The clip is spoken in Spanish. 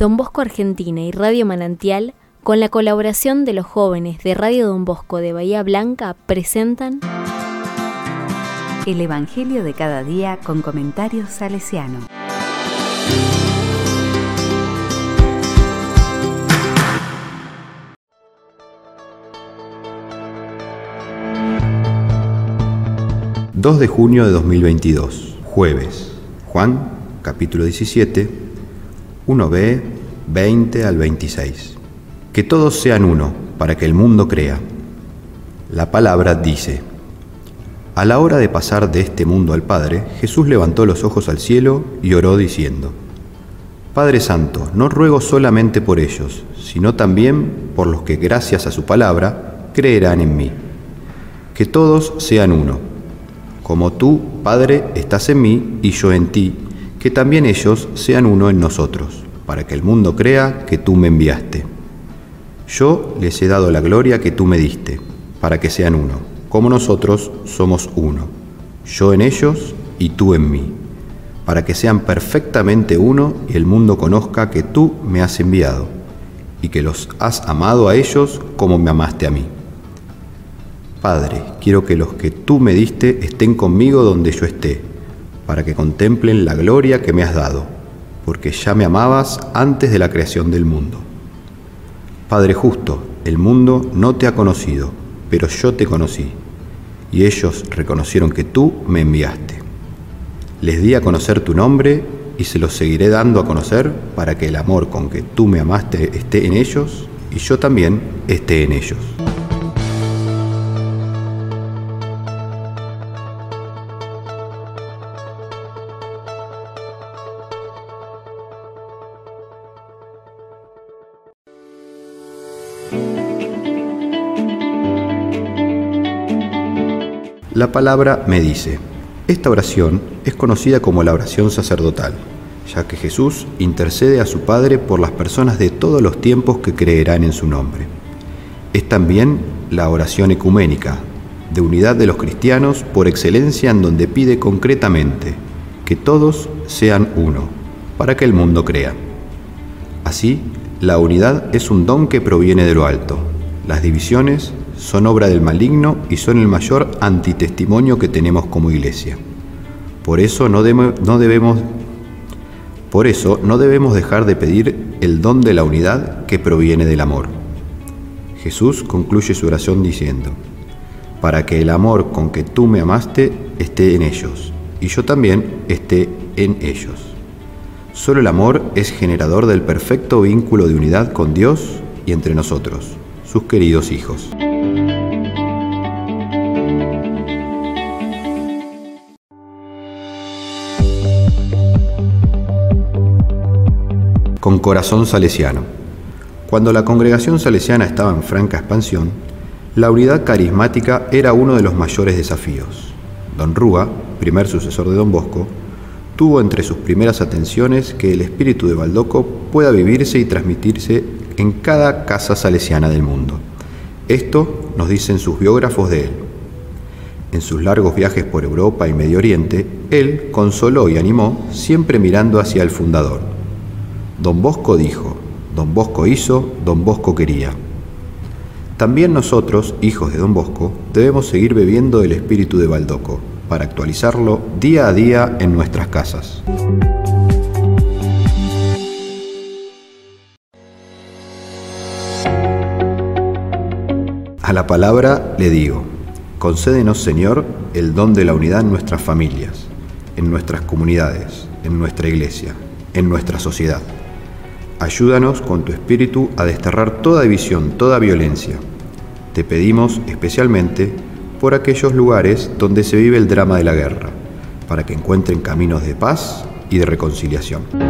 Don Bosco Argentina y Radio Manantial, con la colaboración de los jóvenes de Radio Don Bosco de Bahía Blanca, presentan El Evangelio de cada día con comentarios salesiano. ...2 de junio de 2022, jueves... ...Juan, capítulo 17 1b, 20 al 26. Que todos sean uno, para que el mundo crea. La palabra dice, a la hora de pasar de este mundo al Padre, Jesús levantó los ojos al cielo y oró diciendo, Padre Santo, no ruego solamente por ellos, sino también por los que gracias a su palabra creerán en mí. Que todos sean uno, como tú, Padre, estás en mí y yo en ti, que también ellos sean uno en nosotros, para que el mundo crea que tú me enviaste. Yo les he dado la gloria que tú me diste, para que sean uno, como nosotros somos uno, yo en ellos y tú en mí, para que sean perfectamente uno y el mundo conozca que tú me has enviado, y que los has amado a ellos como me amaste a mí. Padre, quiero que los que tú me diste estén conmigo donde yo esté para que contemplen la gloria que me has dado, porque ya me amabas antes de la creación del mundo. Padre justo, el mundo no te ha conocido, pero yo te conocí, y ellos reconocieron que tú me enviaste. Les di a conocer tu nombre y se los seguiré dando a conocer para que el amor con que tú me amaste esté en ellos y yo también esté en ellos. La palabra me dice. Esta oración es conocida como la oración sacerdotal, ya que Jesús intercede a su Padre por las personas de todos los tiempos que creerán en su nombre. Es también la oración ecuménica, de unidad de los cristianos por excelencia en donde pide concretamente que todos sean uno, para que el mundo crea. Así, la unidad es un don que proviene de lo alto. Las divisiones son obra del maligno y son el mayor antitestimonio que tenemos como iglesia. Por eso no, no debemos por eso no debemos dejar de pedir el don de la unidad que proviene del amor. Jesús concluye su oración diciendo, para que el amor con que tú me amaste esté en ellos, y yo también esté en ellos. Solo el amor es generador del perfecto vínculo de unidad con Dios y entre nosotros, sus queridos hijos. Con corazón salesiano. Cuando la congregación salesiana estaba en franca expansión, la unidad carismática era uno de los mayores desafíos. Don Rúa, primer sucesor de Don Bosco, tuvo entre sus primeras atenciones que el espíritu de Baldoco pueda vivirse y transmitirse en cada casa salesiana del mundo. Esto nos dicen sus biógrafos de él. En sus largos viajes por Europa y Medio Oriente, él consoló y animó siempre mirando hacia el fundador, Don Bosco dijo, Don Bosco hizo, Don Bosco quería. También nosotros, hijos de Don Bosco, debemos seguir bebiendo el espíritu de Baldoco para actualizarlo día a día en nuestras casas. A la palabra le digo, concédenos Señor el don de la unidad en nuestras familias, en nuestras comunidades, en nuestra iglesia, en nuestra sociedad. Ayúdanos con tu espíritu a desterrar toda división, toda violencia. Te pedimos especialmente por aquellos lugares donde se vive el drama de la guerra, para que encuentren caminos de paz y de reconciliación.